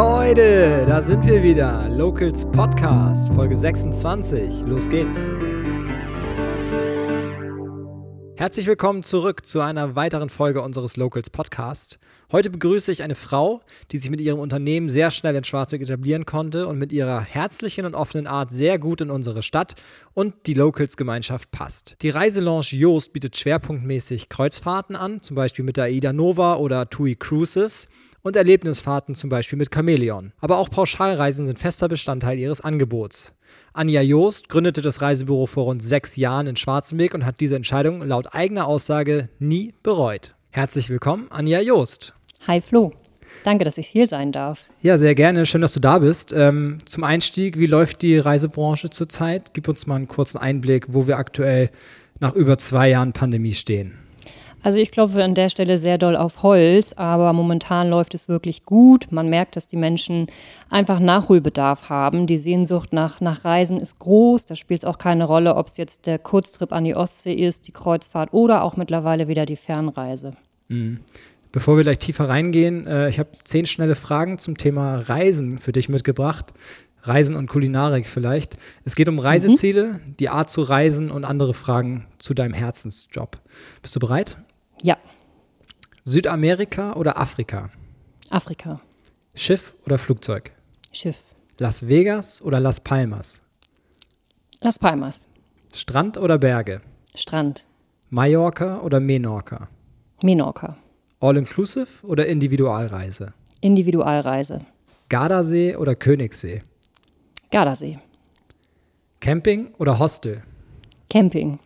Leute, da sind wir wieder. Locals Podcast, Folge 26. Los geht's. Herzlich willkommen zurück zu einer weiteren Folge unseres Locals Podcast. Heute begrüße ich eine Frau, die sich mit ihrem Unternehmen sehr schnell in Schwarzwald etablieren konnte und mit ihrer herzlichen und offenen Art sehr gut in unsere Stadt und die Locals-Gemeinschaft passt. Die Reiselounge Joost bietet schwerpunktmäßig Kreuzfahrten an, zum Beispiel mit der AIDA Nova oder TUI Cruises und Erlebnisfahrten zum Beispiel mit Chamäleon. Aber auch Pauschalreisen sind fester Bestandteil ihres Angebots. Anja Joost gründete das Reisebüro vor rund sechs Jahren in Schwarzenberg und hat diese Entscheidung laut eigener Aussage nie bereut. Herzlich willkommen, Anja Joost. Hi Flo. Danke, dass ich hier sein darf. Ja, sehr gerne. Schön, dass du da bist. Ähm, zum Einstieg, wie läuft die Reisebranche zurzeit? Gib uns mal einen kurzen Einblick, wo wir aktuell nach über zwei Jahren Pandemie stehen. Also ich klopfe an der Stelle sehr doll auf Holz, aber momentan läuft es wirklich gut. Man merkt, dass die Menschen einfach Nachholbedarf haben. Die Sehnsucht nach, nach Reisen ist groß. Da spielt es auch keine Rolle, ob es jetzt der Kurztrip an die Ostsee ist, die Kreuzfahrt oder auch mittlerweile wieder die Fernreise. Mhm. Bevor wir gleich tiefer reingehen, äh, ich habe zehn schnelle Fragen zum Thema Reisen für dich mitgebracht. Reisen und Kulinarik vielleicht. Es geht um Reiseziele, mhm. die Art zu reisen und andere Fragen zu deinem Herzensjob. Bist du bereit? Ja. Südamerika oder Afrika? Afrika. Schiff oder Flugzeug? Schiff. Las Vegas oder Las Palmas? Las Palmas. Strand oder Berge? Strand. Mallorca oder Menorca? Menorca. All-inclusive oder Individualreise? Individualreise. Gardasee oder Königssee? Gardasee. Camping oder Hostel? Camping.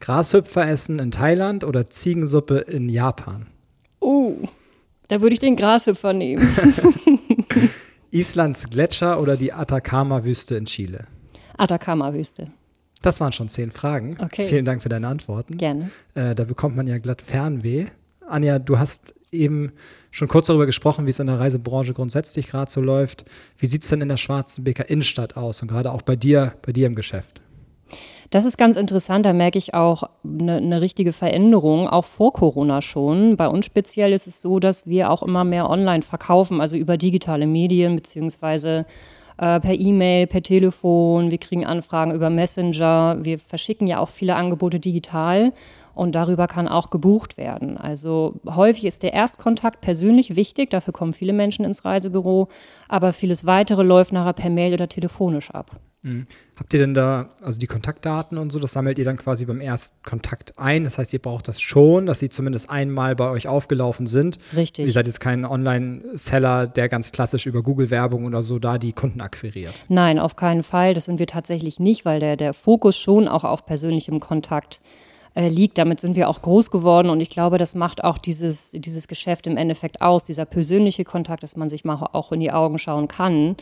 Grashüpfer essen in Thailand oder Ziegensuppe in Japan? Oh, da würde ich den Grashüpfer nehmen. Islands Gletscher oder die Atacama-Wüste in Chile? Atacama-Wüste. Das waren schon zehn Fragen. Okay. Vielen Dank für deine Antworten. Gerne. Äh, da bekommt man ja glatt Fernweh. Anja, du hast eben schon kurz darüber gesprochen, wie es in der Reisebranche grundsätzlich gerade so läuft. Wie sieht es denn in der Schwarzenbeker Innenstadt aus und gerade auch bei dir, bei dir im Geschäft? Das ist ganz interessant, da merke ich auch eine, eine, richtige Veränderung, auch vor Corona schon. Bei uns speziell ist es so, dass wir auch immer mehr online verkaufen, also über digitale Medien beziehungsweise äh, per E-Mail, per Telefon. Wir kriegen Anfragen über Messenger. Wir verschicken ja auch viele Angebote digital und darüber kann auch gebucht werden. Also häufig ist der Erstkontakt persönlich wichtig, dafür kommen viele Menschen ins Reisebüro, aber vieles weitere läuft nachher per Mail oder telefonisch ab. Mhm. Habt ihr denn da, also die Kontaktdaten und so, das sammelt ihr dann quasi beim Erstkontakt ein? Das heißt, ihr braucht das schon, dass sie zumindest einmal bei euch aufgelaufen sind. Richtig. Ihr seid jetzt kein Online-Seller, der ganz klassisch über Google-Werbung oder so da die Kunden akquiriert. Nein, auf keinen Fall. Das sind wir tatsächlich nicht, weil der, der Fokus schon auch auf persönlichem Kontakt äh, liegt. Damit sind wir auch groß geworden und ich glaube, das macht auch dieses, dieses Geschäft im Endeffekt aus, dieser persönliche Kontakt, dass man sich mal auch in die Augen schauen kann.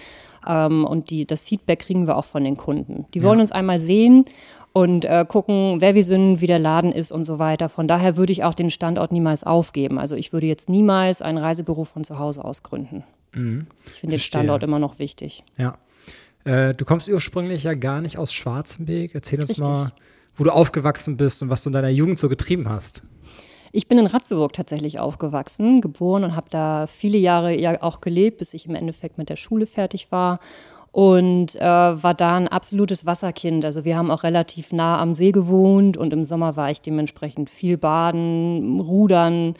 Ähm, und die, das Feedback kriegen wir auch von den Kunden. Die wollen ja. uns einmal sehen und äh, gucken, wer wir sind, wie der Laden ist und so weiter. Von daher würde ich auch den Standort niemals aufgeben. Also ich würde jetzt niemals ein Reisebüro von zu Hause aus gründen. Mhm. Ich finde den Standort immer noch wichtig. Ja. Äh, du kommst ursprünglich ja gar nicht aus Schwarzenberg. Erzähl uns Richtig. mal, wo du aufgewachsen bist und was du in deiner Jugend so getrieben hast. Ich bin in Ratzeburg tatsächlich aufgewachsen, geboren und habe da viele Jahre ja auch gelebt, bis ich im Endeffekt mit der Schule fertig war und äh, war da ein absolutes Wasserkind. Also wir haben auch relativ nah am See gewohnt und im Sommer war ich dementsprechend viel baden, rudern.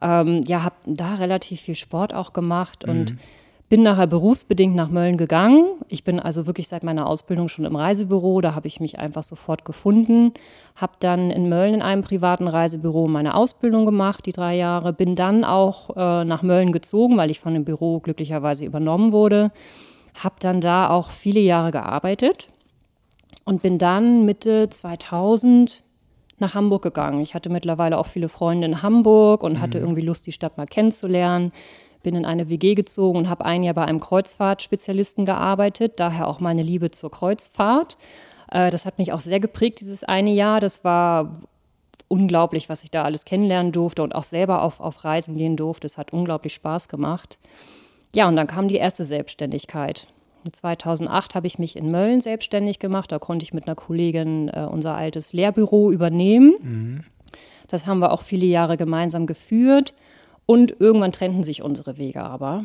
Ähm, ja, habe da relativ viel Sport auch gemacht und mhm. Bin nachher berufsbedingt nach Mölln gegangen. Ich bin also wirklich seit meiner Ausbildung schon im Reisebüro. Da habe ich mich einfach sofort gefunden. Habe dann in Mölln in einem privaten Reisebüro meine Ausbildung gemacht, die drei Jahre. Bin dann auch äh, nach Mölln gezogen, weil ich von dem Büro glücklicherweise übernommen wurde. Habe dann da auch viele Jahre gearbeitet und bin dann Mitte 2000 nach Hamburg gegangen. Ich hatte mittlerweile auch viele Freunde in Hamburg und hatte mhm. irgendwie Lust, die Stadt mal kennenzulernen bin in eine WG gezogen und habe ein Jahr bei einem Kreuzfahrtspezialisten gearbeitet, daher auch meine Liebe zur Kreuzfahrt. Äh, das hat mich auch sehr geprägt, dieses eine Jahr. Das war unglaublich, was ich da alles kennenlernen durfte und auch selber auf, auf Reisen gehen durfte. Es hat unglaublich Spaß gemacht. Ja, und dann kam die erste Selbstständigkeit. 2008 habe ich mich in Mölln selbstständig gemacht. Da konnte ich mit einer Kollegin äh, unser altes Lehrbüro übernehmen. Mhm. Das haben wir auch viele Jahre gemeinsam geführt. Und irgendwann trennten sich unsere Wege aber.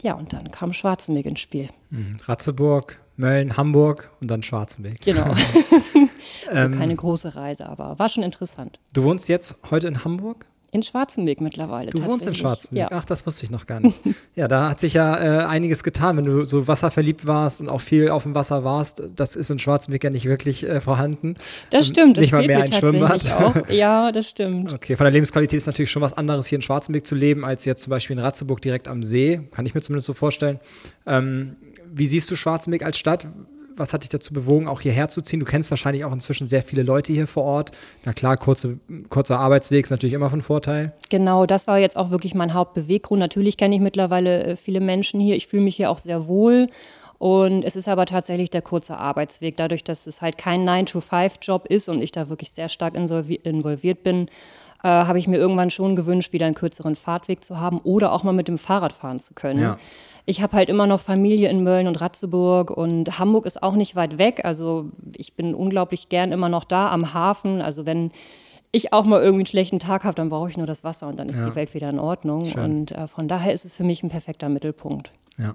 Ja, und dann kam Schwarzenberg ins Spiel. Mhm. Ratzeburg, Mölln, Hamburg und dann Schwarzenberg. Genau. also keine große Reise, aber war schon interessant. Du wohnst jetzt heute in Hamburg? In Schwarzenberg mittlerweile. Du wohnst in Schwarzenberg? Ja. Ach, das wusste ich noch gar nicht. ja, da hat sich ja äh, einiges getan, wenn du so wasserverliebt warst und auch viel auf dem Wasser warst. Das ist in Schwarzenberg ja nicht wirklich äh, vorhanden. Das stimmt. Nicht mal mehr ein Schwimmbad. Auch. Ja, das stimmt. Okay, von der Lebensqualität ist natürlich schon was anderes, hier in Schwarzenberg zu leben, als jetzt zum Beispiel in Ratzeburg direkt am See. Kann ich mir zumindest so vorstellen. Ähm, wie siehst du Schwarzenberg als Stadt? Was hat dich dazu bewogen, auch hierher zu ziehen? Du kennst wahrscheinlich auch inzwischen sehr viele Leute hier vor Ort. Na klar, kurze, kurzer Arbeitsweg ist natürlich immer von Vorteil. Genau, das war jetzt auch wirklich mein Hauptbeweggrund. Natürlich kenne ich mittlerweile äh, viele Menschen hier. Ich fühle mich hier auch sehr wohl. Und es ist aber tatsächlich der kurze Arbeitsweg. Dadurch, dass es halt kein 9-to-5-Job ist und ich da wirklich sehr stark involviert bin, äh, habe ich mir irgendwann schon gewünscht, wieder einen kürzeren Fahrtweg zu haben oder auch mal mit dem Fahrrad fahren zu können. Ja ich habe halt immer noch Familie in Mölln und Ratzeburg und Hamburg ist auch nicht weit weg. Also ich bin unglaublich gern immer noch da am Hafen. Also wenn ich auch mal irgendwie einen schlechten Tag habe, dann brauche ich nur das Wasser und dann ist ja. die Welt wieder in Ordnung. Schön. Und äh, von daher ist es für mich ein perfekter Mittelpunkt. Ja.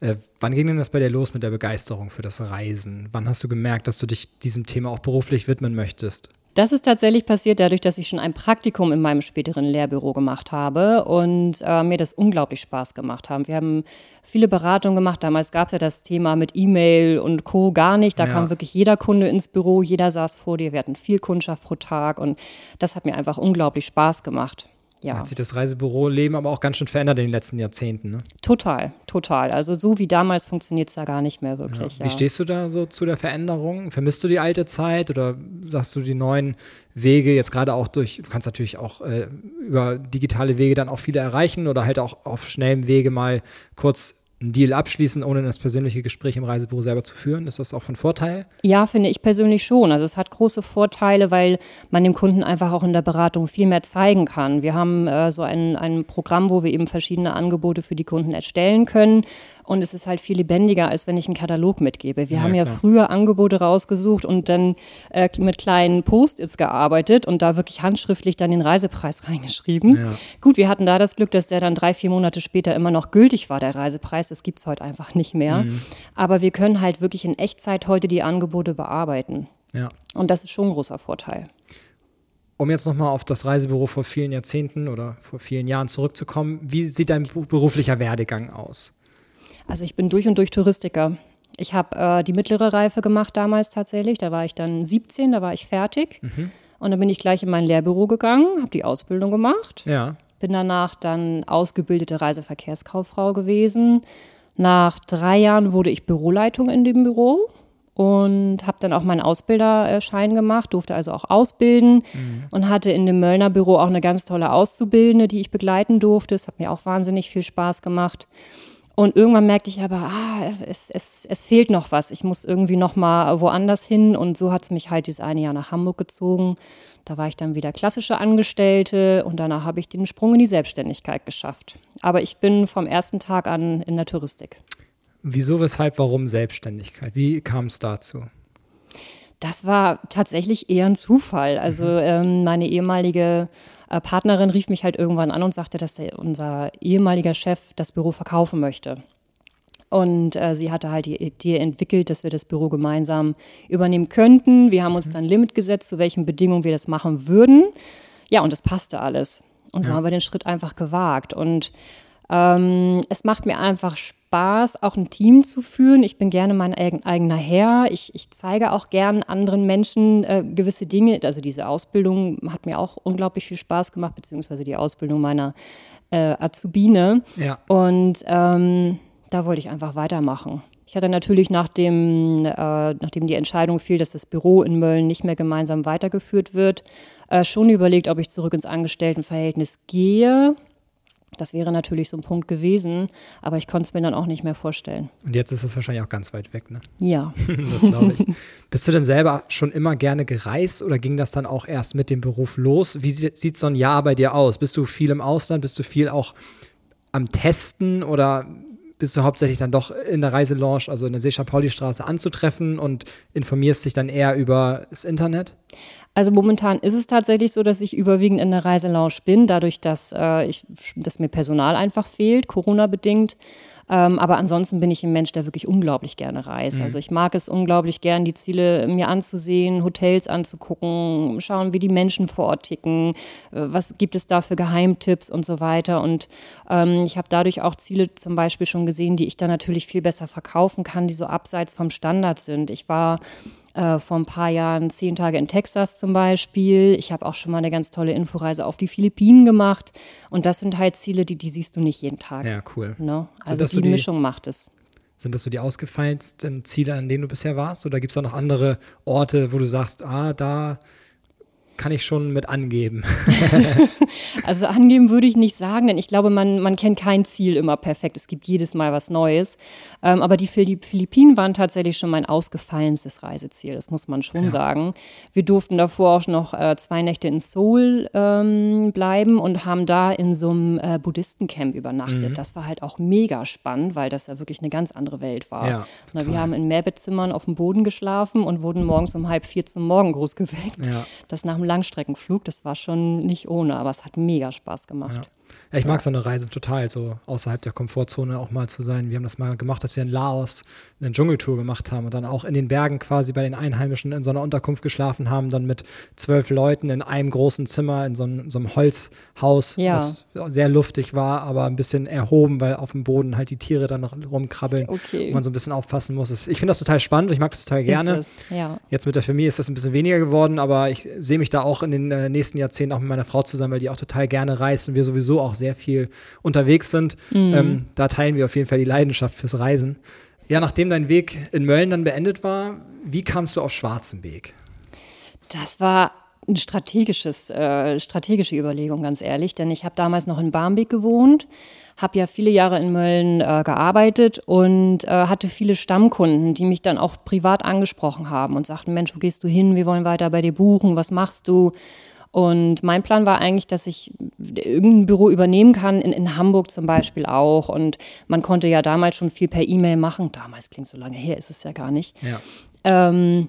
Äh, wann ging denn das bei dir los mit der Begeisterung für das Reisen? Wann hast du gemerkt, dass du dich diesem Thema auch beruflich widmen möchtest? Das ist tatsächlich passiert dadurch, dass ich schon ein Praktikum in meinem späteren Lehrbüro gemacht habe und äh, mir das unglaublich Spaß gemacht hat. Wir haben viele Beratungen gemacht. Damals gab es ja das Thema mit E-Mail und Co. gar nicht. Da ja. kam wirklich jeder Kunde ins Büro, jeder saß vor dir. Wir hatten viel Kundschaft pro Tag und das hat mir einfach unglaublich Spaß gemacht ja. Hat sich das Reisebüro-Leben aber auch ganz schön verändert in den letzten Jahrzehnten, ne? Total, total. Also so wie damals funktioniert es da gar nicht mehr wirklich. Ja. Wie stehst du da so zu der Veränderung? Vermisst du die alte Zeit oder sagst du die neuen Wege jetzt gerade auch durch, du kannst natürlich auch äh, über digitale Wege dann auch viele erreichen oder halt auch auf schnellem Wege mal kurz einen Deal abschließen, ohne das persönliche Gespräch im Reisebüro selber zu führen? Ist das auch von Vorteil? Ja, finde ich persönlich schon. Also es hat große Vorteile, weil man dem Kunden einfach auch in der Beratung viel mehr zeigen kann. Wir haben äh, so ein, ein Programm, wo wir eben verschiedene Angebote für die Kunden erstellen können und es ist halt viel lebendiger, als wenn ich einen Katalog mitgebe. Wir ja, haben ja klar. früher Angebote rausgesucht und dann äh, mit kleinen Post-its gearbeitet und da wirklich handschriftlich dann den Reisepreis reingeschrieben. Ja. Gut, wir hatten da das Glück, dass der dann drei, vier Monate später immer noch gültig war, der Reisepreis. Das gibt es heute einfach nicht mehr. Mhm. Aber wir können halt wirklich in Echtzeit heute die Angebote bearbeiten. Ja. Und das ist schon ein großer Vorteil. Um jetzt nochmal auf das Reisebüro vor vielen Jahrzehnten oder vor vielen Jahren zurückzukommen, wie sieht dein beruflicher Werdegang aus? Also ich bin durch und durch Touristiker. Ich habe äh, die mittlere Reife gemacht damals tatsächlich. Da war ich dann 17, da war ich fertig. Mhm. Und dann bin ich gleich in mein Lehrbüro gegangen, habe die Ausbildung gemacht. Ja. Bin danach dann ausgebildete Reiseverkehrskauffrau gewesen. Nach drei Jahren wurde ich Büroleitung in dem Büro und habe dann auch meinen Ausbilderschein gemacht, durfte also auch ausbilden mhm. und hatte in dem Möllner Büro auch eine ganz tolle Auszubildende, die ich begleiten durfte. Es hat mir auch wahnsinnig viel Spaß gemacht. Und irgendwann merkte ich aber, ah, es, es, es fehlt noch was. Ich muss irgendwie noch mal woanders hin. Und so hat es mich halt dieses eine Jahr nach Hamburg gezogen. Da war ich dann wieder klassische Angestellte und danach habe ich den Sprung in die Selbstständigkeit geschafft. Aber ich bin vom ersten Tag an in der Touristik. Wieso, weshalb, warum Selbstständigkeit? Wie kam es dazu? Das war tatsächlich eher ein Zufall. Also mhm. ähm, meine ehemalige äh, Partnerin rief mich halt irgendwann an und sagte, dass der, unser ehemaliger Chef das Büro verkaufen möchte. Und äh, sie hatte halt die Idee entwickelt, dass wir das Büro gemeinsam übernehmen könnten. Wir haben uns mhm. dann Limit gesetzt, zu welchen Bedingungen wir das machen würden. Ja, und das passte alles. Und so ja. haben wir den Schritt einfach gewagt. Und ähm, es macht mir einfach Spaß, auch ein Team zu führen. Ich bin gerne mein eigen, eigener Herr. Ich, ich zeige auch gern anderen Menschen äh, gewisse Dinge. Also diese Ausbildung hat mir auch unglaublich viel Spaß gemacht, beziehungsweise die Ausbildung meiner äh, Azubine. Ja. Und ähm, da wollte ich einfach weitermachen. Ich hatte natürlich, nachdem, äh, nachdem die Entscheidung fiel, dass das Büro in Mölln nicht mehr gemeinsam weitergeführt wird, äh, schon überlegt, ob ich zurück ins Angestelltenverhältnis gehe. Das wäre natürlich so ein Punkt gewesen, aber ich konnte es mir dann auch nicht mehr vorstellen. Und jetzt ist es wahrscheinlich auch ganz weit weg, ne? Ja. das glaube ich. Bist du denn selber schon immer gerne gereist oder ging das dann auch erst mit dem Beruf los? Wie sieht, so ein Jahr bei dir aus? Bist du viel im Ausland? Bist du viel auch am Testen oder bist du hauptsächlich dann doch in der Reiselounge, also in der Seeschap-Pauli-Straße anzutreffen und informierst dich dann eher über das Internet? Also momentan ist es tatsächlich so, dass ich überwiegend in der Reiselounge bin, dadurch, dass, äh, ich, dass mir Personal einfach fehlt, Corona-bedingt. Ähm, aber ansonsten bin ich ein Mensch, der wirklich unglaublich gerne reist. Mhm. Also ich mag es unglaublich gern, die Ziele mir anzusehen, Hotels anzugucken, schauen, wie die Menschen vor Ort ticken, äh, was gibt es da für Geheimtipps und so weiter. Und ähm, ich habe dadurch auch Ziele zum Beispiel schon gesehen, die ich dann natürlich viel besser verkaufen kann, die so abseits vom Standard sind. Ich war äh, vor ein paar Jahren zehn Tage in Texas zum Beispiel. Ich habe auch schon mal eine ganz tolle Inforeise auf die Philippinen gemacht. Und das sind halt Ziele, die, die siehst du nicht jeden Tag. Ja, cool. Ne? Also die, die Mischung macht es. Sind das so die ausgefallensten Ziele, an denen du bisher warst? Oder gibt es da noch andere Orte, wo du sagst, ah, da kann ich schon mit angeben. also angeben würde ich nicht sagen, denn ich glaube, man, man kennt kein Ziel immer perfekt. Es gibt jedes Mal was Neues. Ähm, aber die Philippinen waren tatsächlich schon mein ausgefallenstes Reiseziel, das muss man schon ja. sagen. Wir durften davor auch noch äh, zwei Nächte in Seoul ähm, bleiben und haben da in so einem äh, Buddhistencamp übernachtet. Mhm. Das war halt auch mega spannend, weil das ja wirklich eine ganz andere Welt war. Ja, Na, wir haben in Mehrbettzimmern auf dem Boden geschlafen und wurden morgens um halb vier zum Morgengruß geweckt. Ja. Das nach dem Langstreckenflug, das war schon nicht ohne, aber es hat mega Spaß gemacht. Ja. Ja, ich mag so eine Reise total, so außerhalb der Komfortzone auch mal zu sein. Wir haben das mal gemacht, dass wir in Laos eine Dschungeltour gemacht haben und dann auch in den Bergen quasi bei den Einheimischen in so einer Unterkunft geschlafen haben, dann mit zwölf Leuten in einem großen Zimmer in so einem, so einem Holzhaus, ja. was sehr luftig war, aber ein bisschen erhoben, weil auf dem Boden halt die Tiere dann noch rumkrabbeln okay. und man so ein bisschen aufpassen muss. Ich finde das total spannend und ich mag das total gerne. Ja. Jetzt mit der Familie ist das ein bisschen weniger geworden, aber ich sehe mich da auch in den äh, nächsten Jahrzehnten auch mit meiner Frau zusammen, weil die auch total gerne reist und wir sowieso auch sehr viel unterwegs sind. Mhm. Ähm, da teilen wir auf jeden Fall die Leidenschaft fürs Reisen. Ja, nachdem dein Weg in Mölln dann beendet war, wie kamst du auf Schwarzenberg? Das war eine strategisches, äh, strategische Überlegung, ganz ehrlich, denn ich habe damals noch in Barmbek gewohnt, habe ja viele Jahre in Mölln äh, gearbeitet und äh, hatte viele Stammkunden, die mich dann auch privat angesprochen haben und sagten, Mensch, wo gehst du hin? Wir wollen weiter bei dir buchen. Was machst du? Und mein Plan war eigentlich, dass ich irgendein Büro übernehmen kann, in, in Hamburg zum Beispiel auch. Und man konnte ja damals schon viel per E-Mail machen. Damals klingt so lange her, ist es ja gar nicht. Ja. Ähm,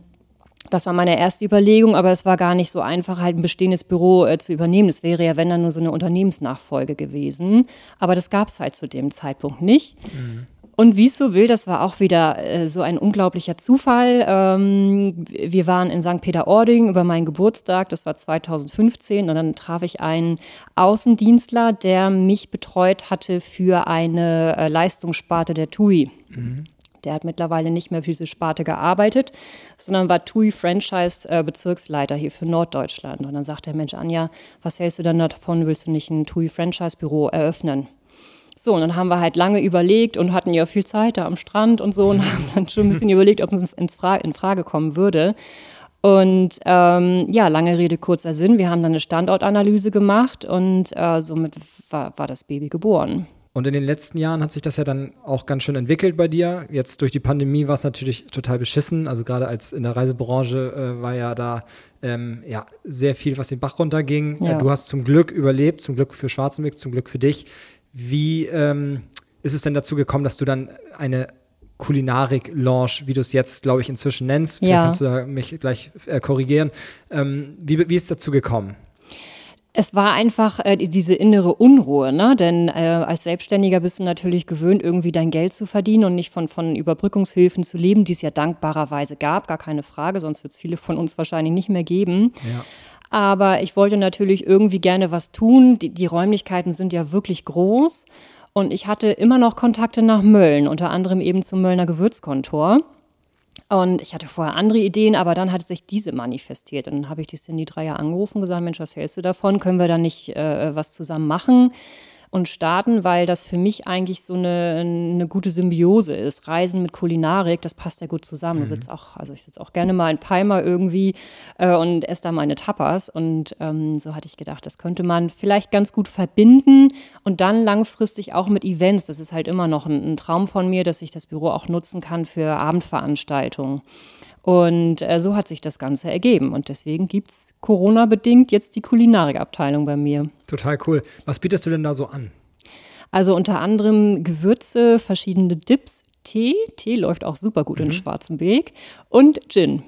das war meine erste Überlegung, aber es war gar nicht so einfach, halt ein bestehendes Büro äh, zu übernehmen. Das wäre ja, wenn dann nur so eine Unternehmensnachfolge gewesen. Aber das gab es halt zu dem Zeitpunkt nicht. Mhm. Und wie es so will, das war auch wieder äh, so ein unglaublicher Zufall. Ähm, wir waren in St. Peter-Ording über meinen Geburtstag, das war 2015, und dann traf ich einen Außendienstler, der mich betreut hatte für eine äh, Leistungssparte der TUI. Mhm. Der hat mittlerweile nicht mehr für diese Sparte gearbeitet, sondern war TUI-Franchise-Bezirksleiter äh, hier für Norddeutschland. Und dann sagte der Mensch, Anja, was hältst du denn davon? Willst du nicht ein TUI-Franchise-Büro eröffnen? So, und dann haben wir halt lange überlegt und hatten ja viel Zeit da am Strand und so und mhm. haben dann schon ein bisschen überlegt, ob es in Frage kommen würde. Und ähm, ja, lange Rede, kurzer Sinn. Wir haben dann eine Standortanalyse gemacht und äh, somit war, war das Baby geboren. Und in den letzten Jahren hat sich das ja dann auch ganz schön entwickelt bei dir. Jetzt durch die Pandemie war es natürlich total beschissen. Also gerade als in der Reisebranche äh, war ja da ähm, ja, sehr viel, was den Bach runterging. Ja. Du hast zum Glück überlebt, zum Glück für Schwarzenberg, zum Glück für dich. Wie ähm, ist es denn dazu gekommen, dass du dann eine Kulinarik-Lounge, wie du es jetzt, glaube ich, inzwischen nennst, vielleicht ja. kannst du mich gleich äh, korrigieren, ähm, wie, wie ist es dazu gekommen? Es war einfach äh, diese innere Unruhe, ne? denn äh, als Selbstständiger bist du natürlich gewöhnt, irgendwie dein Geld zu verdienen und nicht von, von Überbrückungshilfen zu leben, die es ja dankbarerweise gab, gar keine Frage, sonst wird es viele von uns wahrscheinlich nicht mehr geben. Ja. Aber ich wollte natürlich irgendwie gerne was tun. Die, die Räumlichkeiten sind ja wirklich groß. Und ich hatte immer noch Kontakte nach Mölln, unter anderem eben zum Möllner Gewürzkontor. Und ich hatte vorher andere Ideen, aber dann hat sich diese manifestiert. Und dann habe ich die Cindy Dreier angerufen und gesagt, Mensch, was hältst du davon? Können wir da nicht äh, was zusammen machen? Und starten, weil das für mich eigentlich so eine, eine gute Symbiose ist. Reisen mit Kulinarik, das passt ja gut zusammen. Mhm. Ich auch, also ich sitze auch gerne mal in Palma irgendwie äh, und esse da meine Tapas. Und ähm, so hatte ich gedacht, das könnte man vielleicht ganz gut verbinden und dann langfristig auch mit Events. Das ist halt immer noch ein, ein Traum von mir, dass ich das Büro auch nutzen kann für Abendveranstaltungen. Und äh, so hat sich das Ganze ergeben. Und deswegen gibt es Corona-bedingt jetzt die Kulinarikabteilung bei mir. Total cool. Was bietest du denn da so an? Also unter anderem Gewürze, verschiedene Dips, Tee. Tee läuft auch super gut mhm. in Schwarzenberg. Und Gin.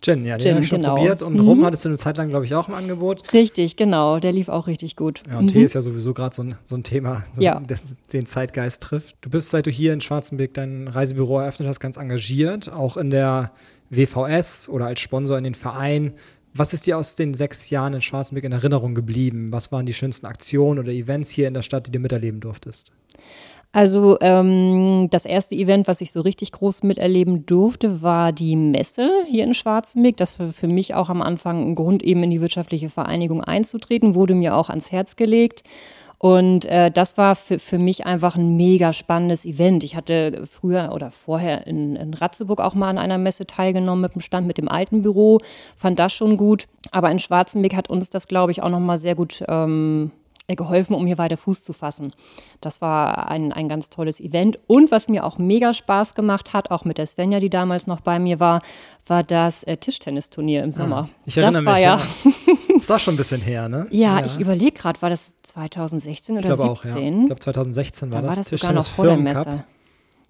Gin, ja, den Gin, habe ich schon genau. probiert. Und mhm. Rum hattest du eine Zeit lang, glaube ich, auch im Angebot. Richtig, genau. Der lief auch richtig gut. Ja, und mhm. Tee ist ja sowieso gerade so ein, so ein Thema, so ja. der, den Zeitgeist trifft. Du bist, seit du hier in Schwarzenberg dein Reisebüro eröffnet hast, ganz engagiert, auch in der WVS oder als Sponsor in den Verein. Was ist dir aus den sechs Jahren in Schwarzenberg in Erinnerung geblieben? Was waren die schönsten Aktionen oder Events hier in der Stadt, die du miterleben durftest? Also ähm, das erste Event, was ich so richtig groß miterleben durfte, war die Messe hier in Schwarzenberg. Das war für mich auch am Anfang ein Grund, eben in die wirtschaftliche Vereinigung einzutreten, wurde mir auch ans Herz gelegt. Und äh, das war für, für mich einfach ein mega spannendes Event. Ich hatte früher oder vorher in, in Ratzeburg auch mal an einer Messe teilgenommen mit dem Stand mit dem alten Büro, fand das schon gut. Aber in Schwarzenberg hat uns das, glaube ich, auch nochmal sehr gut ähm, äh, geholfen, um hier weiter Fuß zu fassen. Das war ein, ein ganz tolles Event. Und was mir auch mega Spaß gemacht hat, auch mit der Svenja, die damals noch bei mir war, war das äh, Tischtennisturnier im Sommer. Ah, ich erinnere das war mich, ja. Das war schon ein bisschen her, ne? Ja, ja. ich überlege gerade, war das 2016 oder ich 2017? Auch, ja. Ich glaube 2016 war da das. War das sogar noch vor der Messe.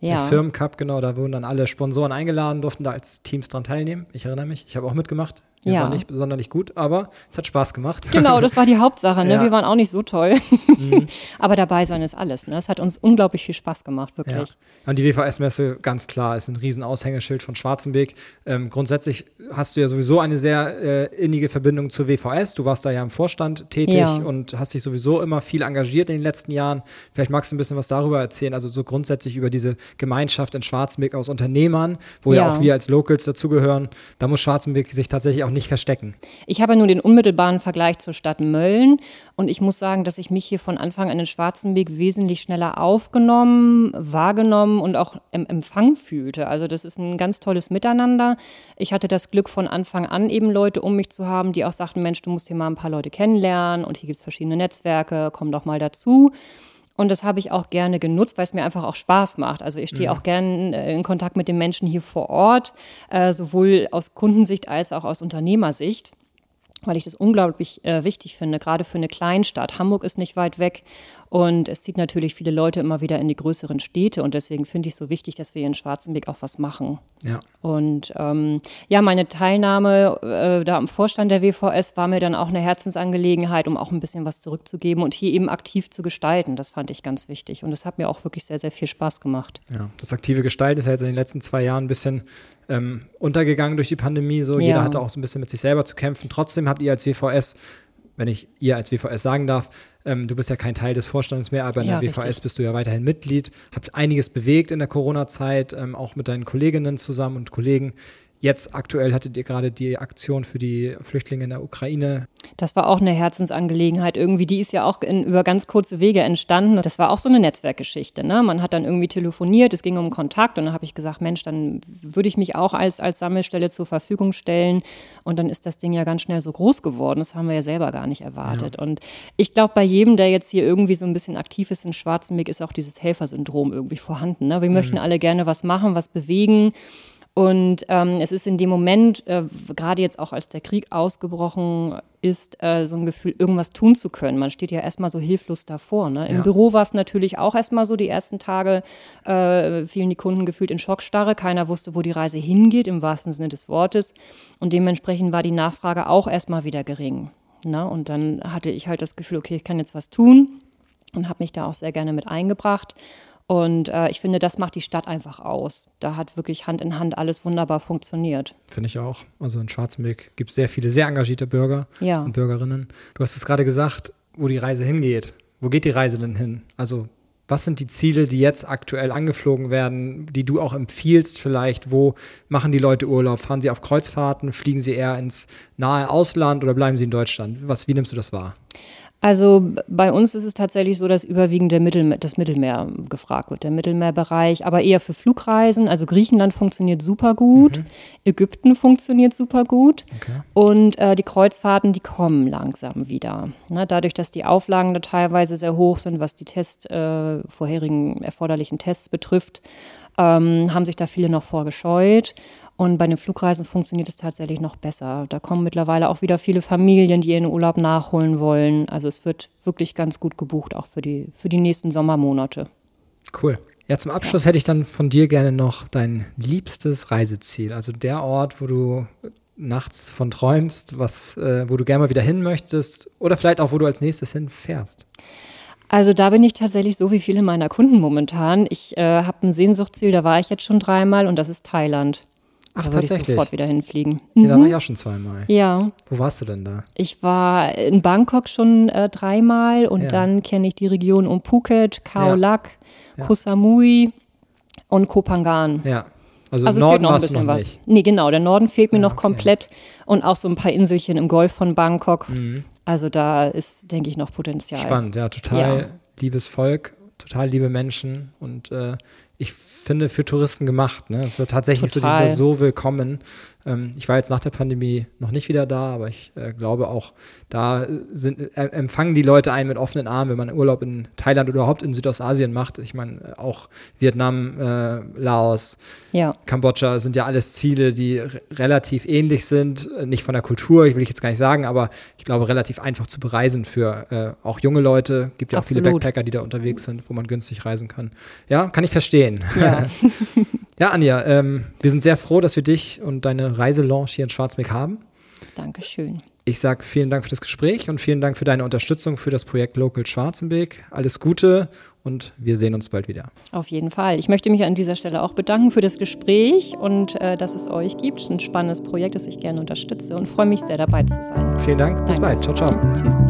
Ja. Der Firmencup, genau, da wurden dann alle Sponsoren eingeladen, durften da als Teams dran teilnehmen. Ich erinnere mich, ich habe auch mitgemacht. Wir ja. waren nicht sonderlich gut, aber es hat Spaß gemacht. Genau, das war die Hauptsache. Ne? Ja. Wir waren auch nicht so toll. Mhm. aber dabei sein ist alles. Ne? Es hat uns unglaublich viel Spaß gemacht, wirklich. Ja. Und die WVS-Messe, ganz klar, ist ein riesen Aushängeschild von Schwarzenberg. Ähm, grundsätzlich hast du ja sowieso eine sehr äh, innige Verbindung zur WVS. Du warst da ja im Vorstand tätig ja. und hast dich sowieso immer viel engagiert in den letzten Jahren. Vielleicht magst du ein bisschen was darüber erzählen, also so grundsätzlich über diese Gemeinschaft in Schwarzenberg aus Unternehmern, wo ja, auch wir als Locals dazugehören. Da muss Schwarzenberg sich tatsächlich auch nicht verstecken. Ich habe nur den unmittelbaren Vergleich zur Stadt Mölln und ich muss sagen, dass ich mich hier von Anfang an in Schwarzenberg wesentlich schneller aufgenommen, wahrgenommen und auch im Empfang fühlte. Also das ist ein ganz tolles Miteinander. Ich hatte das Glück von Anfang an eben Leute um mich zu haben, die auch sagten, Mensch, du musst hier mal ein paar Leute kennenlernen und hier gibt es verschiedene Netzwerke, komm doch mal dazu. Und das habe ich auch gerne genutzt, weil es mir einfach auch Spaß macht. Also ich stehe. Mhm. auch gerne äh, in Kontakt mit den Menschen hier vor Ort, äh, sowohl aus Kundensicht als auch aus Unternehmersicht weil ich das unglaublich äh, wichtig finde, gerade für eine Kleinstadt. Hamburg ist nicht weit weg und es zieht natürlich viele Leute immer wieder in die größeren Städte und deswegen finde ich es so wichtig, dass wir in Schwarzenberg auch was machen. Ja. Und ähm, ja, meine Teilnahme äh, da am Vorstand der WVS war mir dann auch eine Herzensangelegenheit, um auch ein bisschen was zurückzugeben und hier eben aktiv zu gestalten. Das fand ich ganz wichtig und das hat mir auch wirklich sehr, sehr viel Spaß gemacht. Ja, das aktive Gestalten ist ja jetzt in den letzten zwei Jahren ein bisschen ähm, untergegangen durch die Pandemie. So, ja. jeder hatte auch so ein bisschen mit sich selber zu kämpfen. Trotzdem habt ihr als WVS, wenn ich ihr als WVS sagen darf, ähm, du bist ja kein Teil des Vorstands mehr, aber in ja, der WVS richtig. bist du ja weiterhin Mitglied, habt einiges bewegt in der Corona-Zeit, ähm, auch mit deinen Kolleginnen zusammen und Kollegen. Jetzt aktuell hattet ihr gerade die Aktion für die Flüchtlinge in der Ukraine. Das war auch eine Herzensangelegenheit. Irgendwie, die ist ja auch in, über ganz kurze Wege entstanden. Das war auch so eine Netzwerkgeschichte. Ne? Man hat dann irgendwie telefoniert, es ging um Kontakt und dann habe ich gesagt, Mensch, dann würde ich mich auch als, als Sammelstelle zur Verfügung stellen. Und dann ist das Ding ja ganz schnell so groß geworden. Das haben wir ja selber gar nicht erwartet. Ja. Und ich glaube, bei jedem, der jetzt hier irgendwie so ein bisschen aktiv ist in Schwarzenberg, ist auch dieses Helfersyndrom irgendwie vorhanden. Ne? Wir mhm. möchten alle gerne was machen, was bewegen. Und ähm, es ist in dem Moment, äh, gerade jetzt auch als der Krieg ausgebrochen ist, äh, so ein Gefühl, irgendwas tun zu können. Man steht ja erstmal so hilflos davor. Ne? Im ja. Büro war es natürlich auch erstmal so, die ersten Tage äh, fielen die Kunden gefühlt in Schockstarre. Keiner wusste, wo die Reise hingeht, im wahrsten Sinne des Wortes. Und dementsprechend war die Nachfrage auch erstmal wieder gering. Ne? Und dann hatte ich halt das Gefühl, okay, ich kann jetzt was tun und habe mich da auch sehr gerne mit eingebracht. Und äh, ich finde, das macht die Stadt einfach aus. Da hat wirklich Hand in Hand alles wunderbar funktioniert. Finde ich auch. Also in Schwarzenberg gibt es sehr viele sehr engagierte Bürger ja. und Bürgerinnen. Du hast es gerade gesagt, wo die Reise hingeht. Wo geht die Reise denn hin? Also was sind die Ziele, die jetzt aktuell angeflogen werden, die du auch empfiehlst vielleicht? Wo machen die Leute Urlaub? Fahren sie auf Kreuzfahrten? Fliegen sie eher ins nahe Ausland oder bleiben sie in Deutschland? Was, wie nimmst du das wahr? Also bei uns ist es tatsächlich so, dass überwiegend der Mittelmeer, das Mittelmeer gefragt wird, der Mittelmeerbereich, aber eher für Flugreisen. Also Griechenland funktioniert super gut, mhm. Ägypten funktioniert super gut okay. und äh, die Kreuzfahrten, die kommen langsam wieder. Ne, dadurch, dass die Auflagen da teilweise sehr hoch sind, was die Test, äh, vorherigen erforderlichen Tests betrifft, ähm, haben sich da viele noch vorgescheut. Und bei den Flugreisen funktioniert es tatsächlich noch besser. Da kommen mittlerweile auch wieder viele Familien, die ihren Urlaub nachholen wollen. Also es wird wirklich ganz gut gebucht, auch für die, für die nächsten Sommermonate. Cool. Ja, zum Abschluss hätte ich dann von dir gerne noch dein liebstes Reiseziel. Also der Ort, wo du nachts von träumst, was, äh, wo du gerne mal wieder hin möchtest oder vielleicht auch, wo du als nächstes hinfährst? Also da bin ich tatsächlich so wie viele meiner Kunden momentan. Ich äh, habe ein Sehnsuchtsziel, da war ich jetzt schon dreimal und das ist Thailand. Ach, da würde ich sofort wieder hinfliegen. Ja, da war Mhm. ich auch schon zweimal. Ja, Wo warst du denn da? ich war in Bangkok schon äh, dreimal und Ja. dann kenne ich die Region um Phuket, Khao Ja. Lak, Ja. Koh Samui und Koh Phangan. Ja. Also, Also im es Norden fehlt noch ein bisschen noch was. nicht. Nee, genau, der Norden fehlt mir Ja, noch okay. komplett und auch so ein paar Inselchen im Golf von Bangkok. Mhm. Also da ist, denke ich, noch Potenzial. Spannend, ja, total Ja. liebes Volk, total liebe Menschen und äh, ich finde für Touristen gemacht. Ne? Es ist tatsächlich so, die sind Total. so willkommen. Ähm, ich war jetzt nach der Pandemie noch nicht wieder da, aber ich äh, glaube auch, da sind, äh, empfangen die Leute einen mit offenen Armen, wenn man Urlaub in Thailand oder überhaupt in Südostasien macht. Ich meine, äh, auch Vietnam, äh, Laos, Ja, Kambodscha sind ja alles Ziele, die re- relativ ähnlich sind, äh, nicht von der Kultur, ich will ich jetzt gar nicht sagen, aber ich glaube relativ einfach zu bereisen für äh, auch junge Leute. Gibt ja auch viele Absolut. Backpacker, die da unterwegs sind, wo man günstig reisen kann. Ja, kann ich verstehen. ja. Ja, Anja, ähm, wir sind sehr froh, dass wir dich und deine Reiselounge hier in Schwarzmeck haben. Dankeschön. Ich sage vielen Dank für das Gespräch und vielen Dank für deine Unterstützung für das Projekt Local Schwarzenbeek. Alles Gute und wir sehen uns bald wieder. Auf jeden Fall. Ich möchte mich an dieser Stelle auch bedanken für das Gespräch und äh, dass es euch gibt. Ein spannendes Projekt, das ich gerne unterstütze und freue mich sehr dabei zu sein. Vielen Dank, bis Danke. bald. Ciao, ciao. Tschüss.